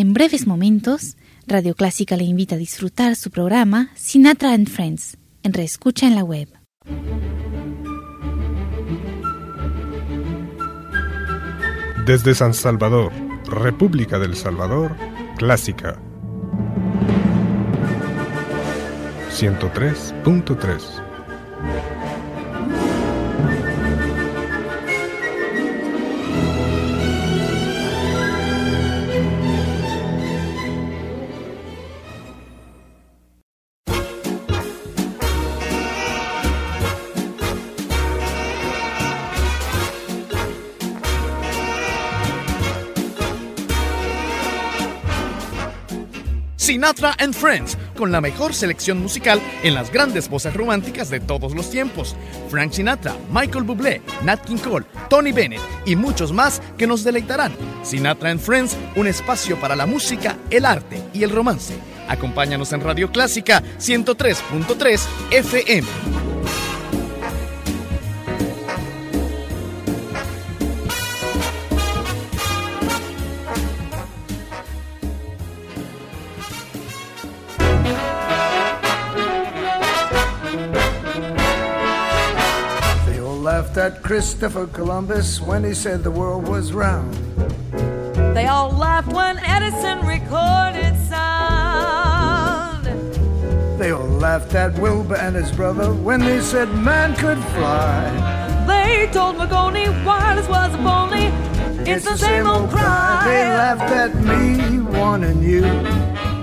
En breves momentos, Radio Clásica le invita a disfrutar su programa Sinatra and Friends en Reescucha en la web. Desde San Salvador, República del Salvador, Clásica 103.3 Sinatra and Friends, con la mejor selección musical en las grandes voces románticas de todos los tiempos. Frank Sinatra, Michael Bublé, Nat King Cole, Tony Bennett y muchos más que nos deleitarán. Sinatra and Friends, un espacio para la música, el arte y el romance. Acompáñanos en Radio Clásica 103.3 FM. Christopher Columbus when he said the world was round. They all laughed when Edison recorded sound. They all laughed at Wilbur and his brother when they said man could fly. They told Magoni wireless was a phony. It's, it's the same, same old cry. They laughed at me, wanting you.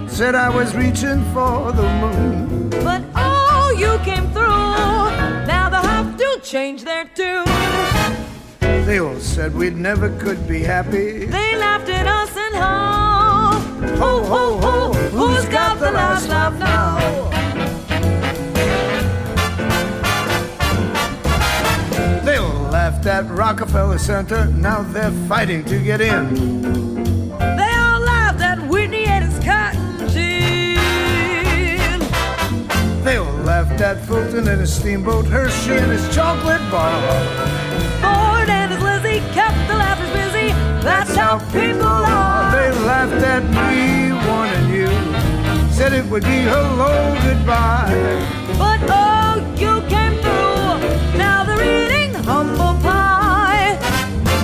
Said I was reaching for the moon. But oh, you came through Now the half do change their tune. They all said we never could be happy. They laughed at us and ho, ho, ho, ho. Who's, got the last laugh now? They all laughed at Rockefeller Center. Now they're fighting to get in. They all laughed at Fulton and his steamboat, Hershey and his chocolate bar. That's, how people are. They laughed at me, wanting you. Said it would be hello, goodbye. But oh, you came through. Now they're eating humble pie.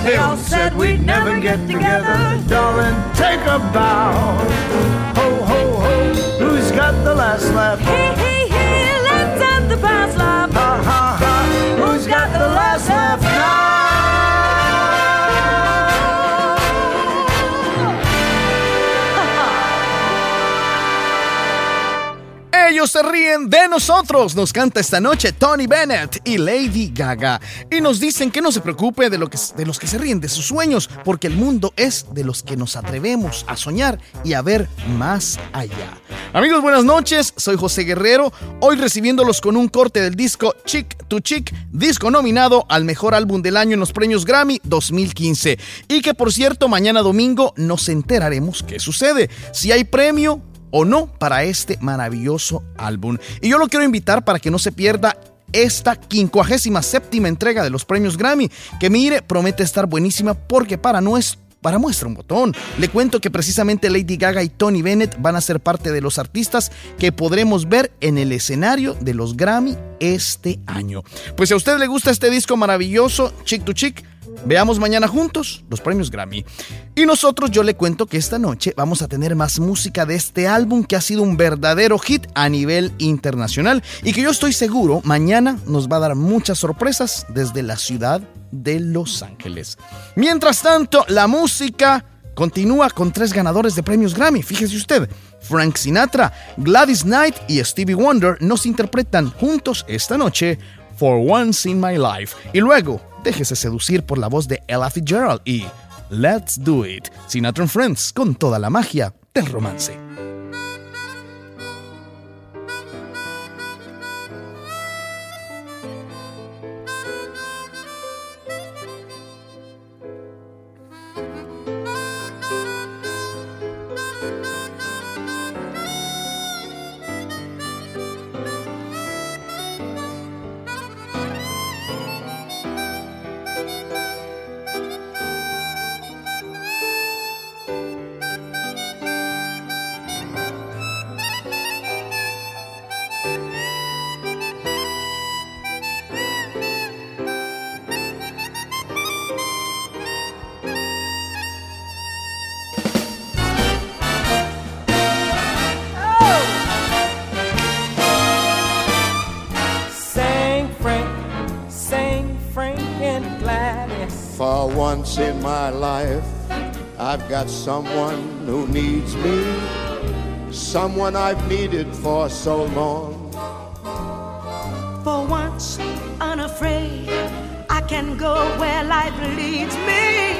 They all said we'd never get together. Darling, take a bow. Ho, ho, ho. Who's got the last laugh? Hey, Se ríen de nosotros, nos canta esta noche Tony Bennett y Lady Gaga. Y nos dicen que no se preocupe de, lo que, de los que se ríen de sus sueños, porque el mundo es de los que nos atrevemos a soñar y a ver más allá. Amigos, buenas noches, soy José Guerrero, hoy recibiéndolos con un corte del disco Chick to Chick, disco nominado al mejor álbum del año en los premios Grammy 2015. Y que por cierto, mañana domingo nos enteraremos qué sucede, si hay premio o no para este maravilloso álbum. Y yo lo quiero invitar para que no se pierda esta 57 entrega de los premios Grammy, que mire, promete estar buenísima porque para nuestro para muestra un botón. Le cuento que precisamente Lady Gaga y Tony Bennett van a ser parte de los artistas que podremos ver en el escenario de los Grammy este año. Pues si a usted le gusta este disco maravilloso, Chick to Chick, Veamos mañana juntos los premios Grammy. Y nosotros yo le cuento que esta noche vamos a tener más música de este álbum que ha sido un verdadero hit a nivel internacional y que yo estoy seguro mañana nos va a dar muchas sorpresas desde la ciudad de Los Ángeles. Mientras tanto, la música continúa con tres ganadores de premios Grammy. Fíjese usted, Frank Sinatra, Gladys Knight y Stevie Wonder nos interpretan juntos esta noche For Once in My Life. Y luego, déjese seducir por la voz de Ella Fitzgerald y Let's Do It, Sinatra and Friends, con toda la magia del romance. Once in my life I've got someone who needs me, someone I've needed for so long. For once, unafraid, I can go where life leads me.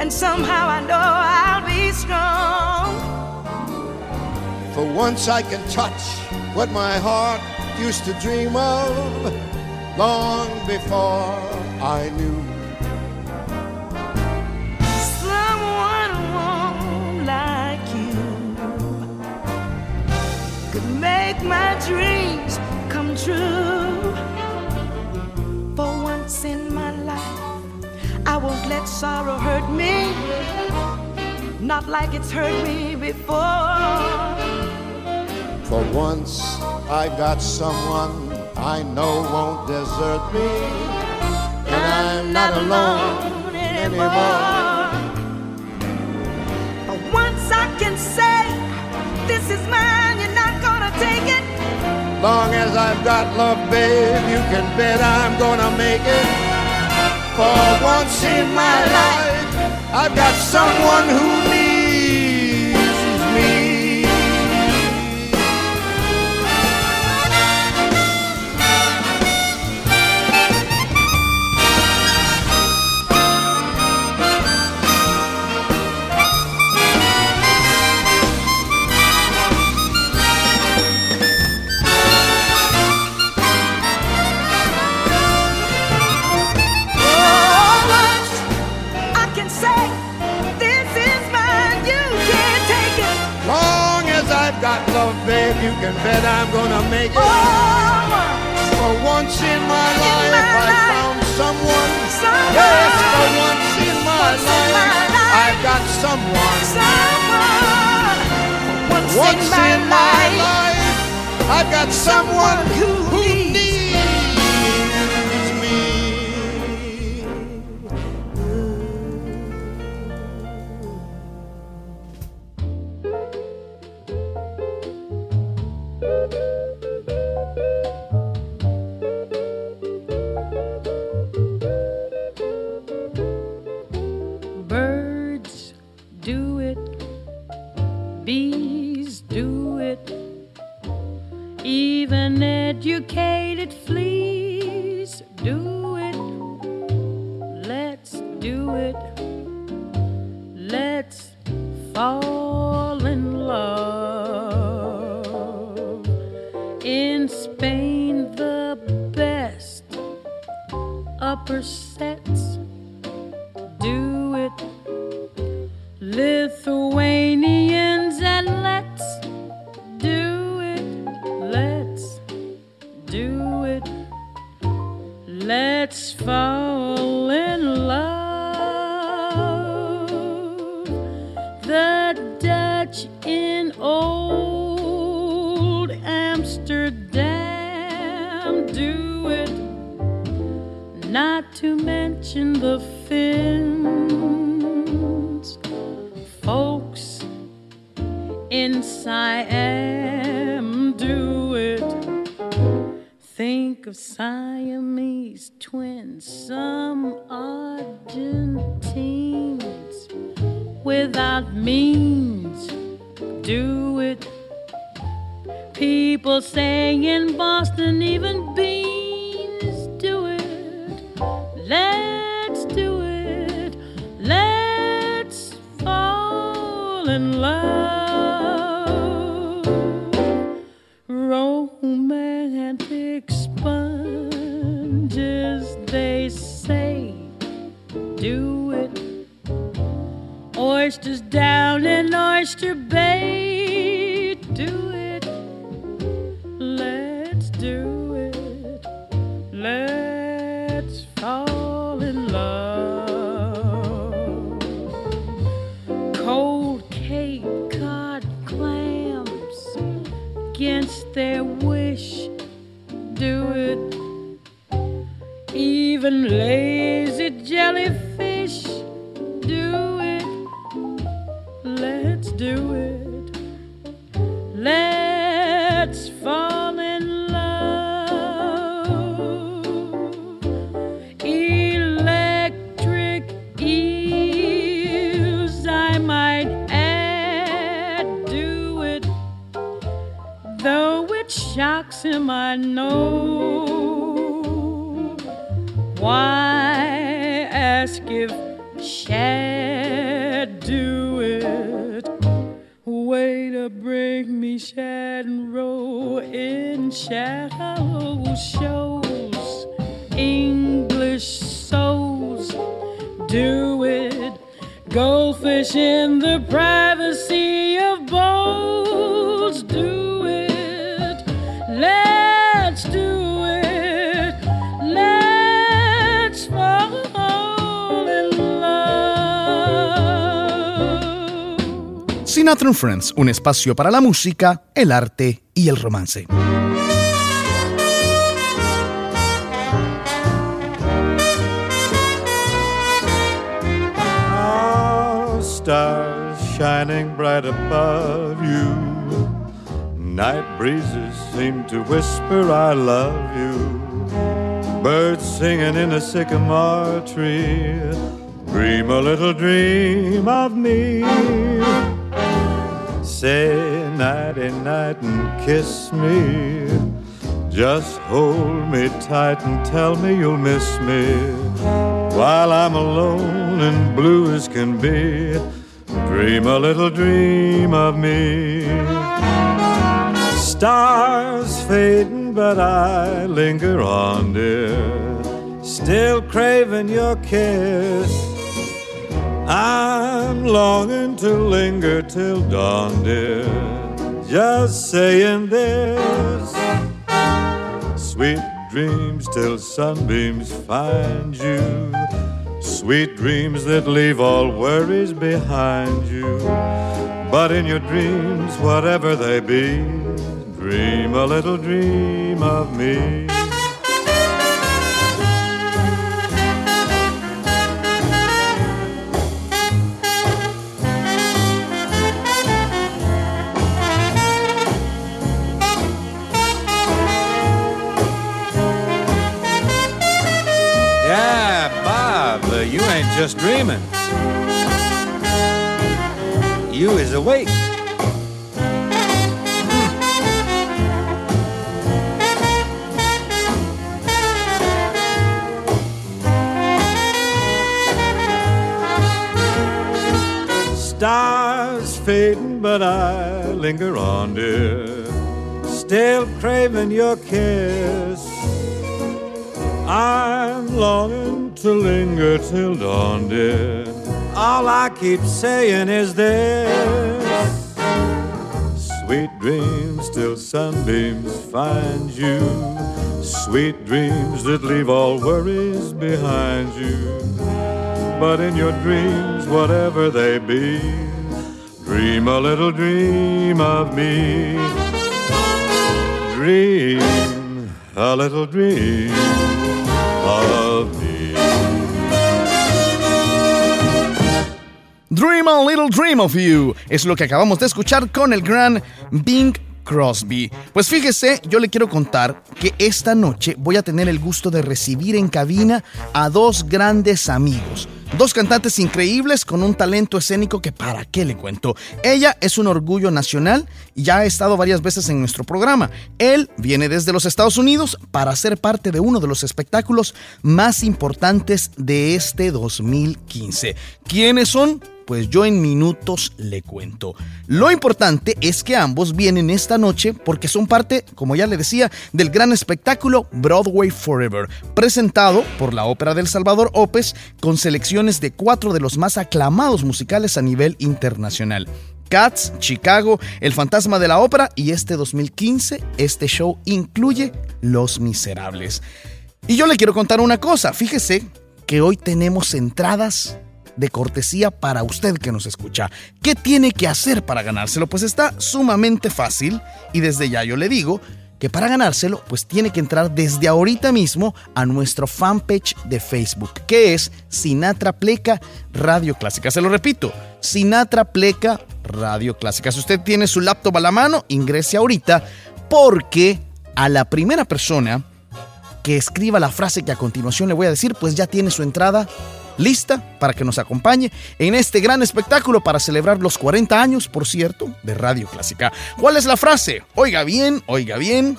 And somehow I know I'll be strong. For once I can touch what my heart used to dream of long before I knew. Make my dreams come true. For once in my life, I won't let sorrow hurt me, not like it's hurt me before. For once I've got someone I know won't desert me, and I'm not alone anymore. For once I can say, this is mine, you're not gonna take it. Long as I've got love, babe, you can bet I'm gonna make it. For once in my life, I've got someone who Yes, for once in my life. I've got someone. once, in my, life, life, I've got someone who complicated in Siam do it. Think of Siamese twins, some Argentines without means do it. People saying in Boston, even beans do it. Let's their wish, do it. Even lazy jellyfish, do it. Let's do it. Him, I know. Why ask if Shad do it? Way to bring me Shad and row in shallow shows. English souls do it. Goldfish in the privacy of bowls Sinatra and Friends, un espacio para la música, el arte y el romance. Stars shining bright above you. Night breezes seem to whisper, I love you. Birds singing in a sycamore tree. Dream a little dream of me. Say nighty night and kiss me. Just hold me tight and tell me you'll miss me while I'm alone and blue as can be. Dream a little dream of me. Stars fading, but I linger on, dear. Still craving your kiss. I'm longing to linger till dawn, dear. Just saying this. Sweet dreams till sunbeams find you. Sweet dreams that leave all worries behind you. But in your dreams, whatever they be, dream a little dream of me. Just dreaming. You is awake. Stars fading, but I linger on, dear. Still craving your kiss. I'm longing to linger till dawn, dear. All I keep saying is this Sweet dreams till sunbeams find you. Sweet dreams that leave all worries behind you. But in your dreams, whatever they be, dream a little dream of me. Dream a little dream me. Dream a Little Dream of You es lo que acabamos de escuchar con el gran Bing Crosby. Pues fíjese, yo le quiero contar que esta noche voy a tener el gusto de recibir en cabina a dos grandes amigos. Dos cantantes increíbles con un talento escénico que para qué le cuento. Ella es un orgullo nacional y ya ha estado varias veces en nuestro programa. Él viene desde los Estados Unidos para ser parte de uno de los espectáculos más importantes de este 2015. ¿Quiénes son? Pues yo en minutos le cuento. Lo importante es que ambos vienen esta noche porque son parte, como ya le decía, del gran espectáculo Broadway Forever, presentado por la Ópera del Salvador Opes con selecciones de cuatro de los más aclamados musicales a nivel internacional. Cats, Chicago, El Fantasma de la Ópera y este 2015 este show incluye Los Miserables. Y yo le quiero contar una cosa, fíjese que hoy tenemos entradas de cortesía para usted que nos escucha. ¿Qué tiene que hacer para ganárselo? Pues está sumamente fácil y desde ya yo le digo que para ganárselo pues tiene que entrar desde ahorita mismo a nuestro fanpage de Facebook que es Sinatra Pleca Radio Clásica. Se lo repito, Sinatra Pleca Radio Clásica. Si usted tiene su laptop a la mano, ingrese ahorita porque a la primera persona que escriba la frase que a continuación le voy a decir, pues ya tiene su entrada lista para que nos acompañe en este gran espectáculo para celebrar los 40 años, por cierto, de Radio Clásica. ¿Cuál es la frase? Oiga bien, oiga bien.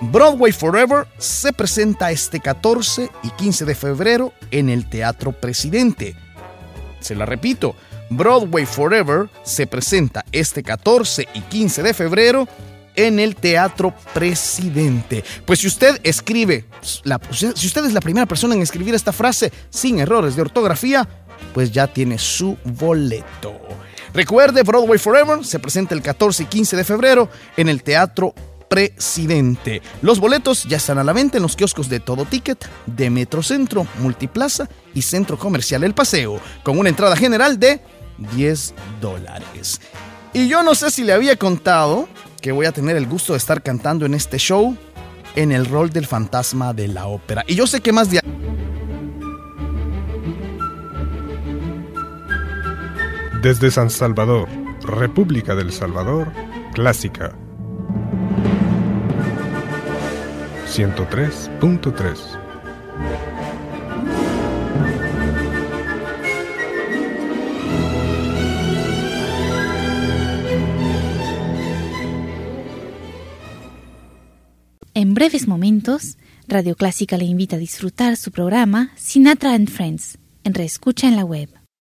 Broadway Forever se presenta este 14 y 15 de febrero en el Teatro Presidente. Se la repito, Broadway Forever se presenta este 14 y 15 de febrero en el Teatro Presidente. Pues si usted escribe, si usted es la primera persona en escribir esta frase sin errores de ortografía, pues ya tiene su boleto. Recuerde, Broadway Forever se presenta el 14 y 15 de febrero en el Teatro Presidente. Los boletos ya están a la venta en los kioscos de Todo Ticket, de Metrocentro, Multiplaza y Centro Comercial El Paseo, con una entrada general de 10 dólares. Y yo no sé si le había contado que voy a tener el gusto de estar cantando en este show en el rol del fantasma de la ópera. Y yo sé que más de... Desde San Salvador, República del Salvador, Clásica 103.3 breves momentos, Radio Clásica le invita a disfrutar su programa Sinatra and Friends, en reescucha en la web.